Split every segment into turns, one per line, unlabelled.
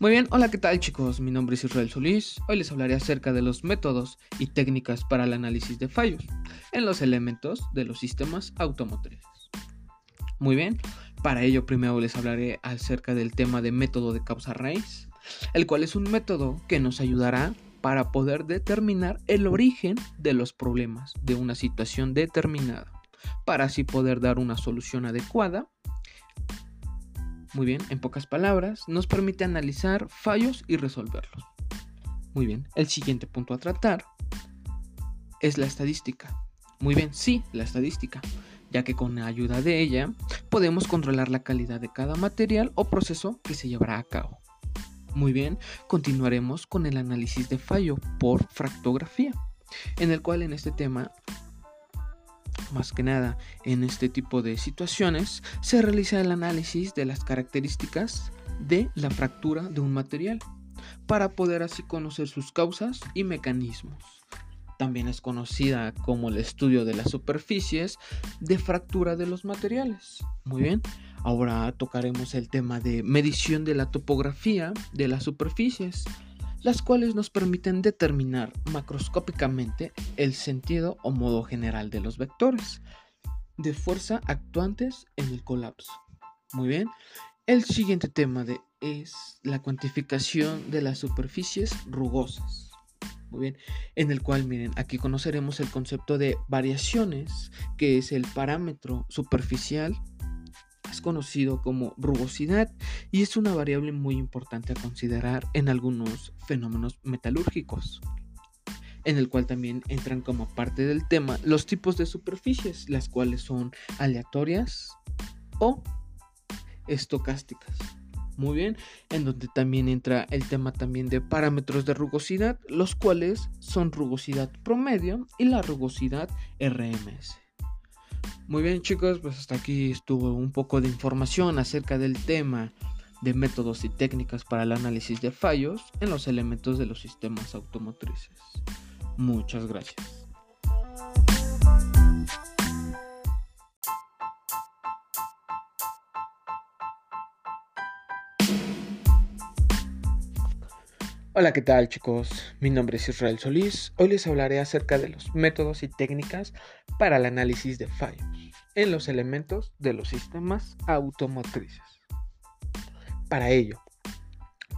Muy bien, hola, ¿qué tal chicos? Mi nombre es Israel Solís. Hoy les hablaré acerca de los métodos y técnicas para el análisis de fallos en los elementos de los sistemas automotrices. Muy bien, para ello primero les hablaré acerca del tema de método de causa raíz, el cual es un método que nos ayudará para poder determinar el origen de los problemas de una situación determinada, para así poder dar una solución adecuada muy bien, en pocas palabras, nos permite analizar fallos y resolverlos. Muy bien, el siguiente punto a tratar es la estadística. Muy bien, sí, la estadística, ya que con la ayuda de ella podemos controlar la calidad de cada material o proceso que se llevará a cabo. Muy bien, continuaremos con el análisis de fallo por fractografía, en el cual en este tema más que nada, en este tipo de situaciones se realiza el análisis de las características de la fractura de un material para poder así conocer sus causas y mecanismos. También es conocida como el estudio de las superficies de fractura de los materiales. Muy bien, ahora tocaremos el tema de medición de la topografía de las superficies las cuales nos permiten determinar macroscópicamente el sentido o modo general de los vectores de fuerza actuantes en el colapso. Muy bien, el siguiente tema de, es la cuantificación de las superficies rugosas. Muy bien, en el cual, miren, aquí conoceremos el concepto de variaciones, que es el parámetro superficial conocido como rugosidad y es una variable muy importante a considerar en algunos fenómenos metalúrgicos, en el cual también entran como parte del tema los tipos de superficies, las cuales son aleatorias o estocásticas. Muy bien, en donde también entra el tema también de parámetros de rugosidad, los cuales son rugosidad promedio y la rugosidad RMS. Muy bien chicos, pues hasta aquí estuvo un poco de información acerca del tema de métodos y técnicas para el análisis de fallos en los elementos de los sistemas automotrices. Muchas gracias. Hola, ¿qué tal chicos? Mi nombre es Israel Solís. Hoy les hablaré acerca de los métodos y técnicas para el análisis de fallos en los elementos de los sistemas automotrices. Para ello,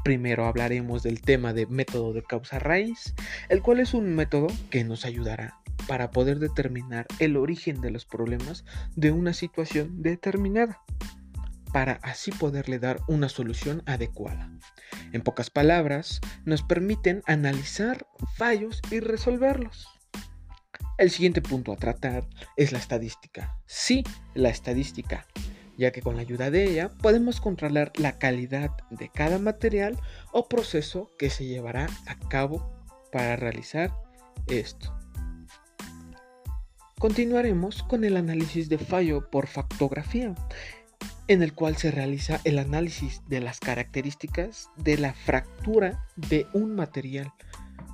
primero hablaremos del tema de método de causa raíz, el cual es un método que nos ayudará para poder determinar el origen de los problemas de una situación determinada, para así poderle dar una solución adecuada. En pocas palabras, nos permiten analizar fallos y resolverlos. El siguiente punto a tratar es la estadística. Sí, la estadística, ya que con la ayuda de ella podemos controlar la calidad de cada material o proceso que se llevará a cabo para realizar esto. Continuaremos con el análisis de fallo por factografía en el cual se realiza el análisis de las características de la fractura de un material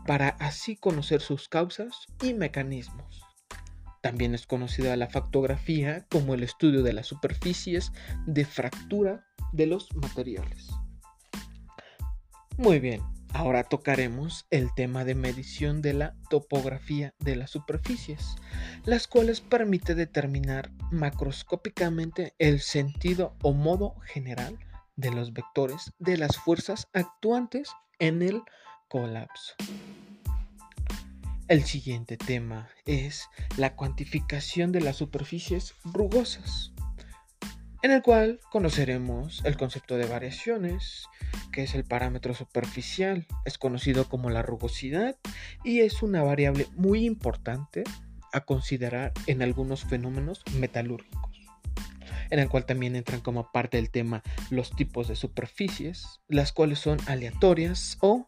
para así conocer sus causas y mecanismos. También es conocida la factografía como el estudio de las superficies de fractura de los materiales. Muy bien, Ahora tocaremos el tema de medición de la topografía de las superficies, las cuales permite determinar macroscópicamente el sentido o modo general de los vectores de las fuerzas actuantes en el colapso. El siguiente tema es la cuantificación de las superficies rugosas en el cual conoceremos el concepto de variaciones, que es el parámetro superficial, es conocido como la rugosidad y es una variable muy importante a considerar en algunos fenómenos metalúrgicos, en el cual también entran como parte del tema los tipos de superficies, las cuales son aleatorias o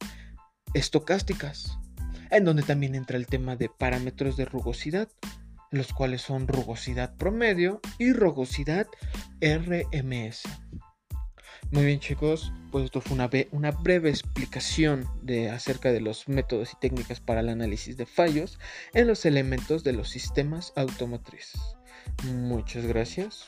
estocásticas, en donde también entra el tema de parámetros de rugosidad, los cuales son rugosidad promedio y rugosidad RMS. Muy bien chicos, pues esto fue una, una, breve explicación de, acerca de los métodos y técnicas para el análisis de fallos en los elementos de los sistemas automotrices. Muchas gracias.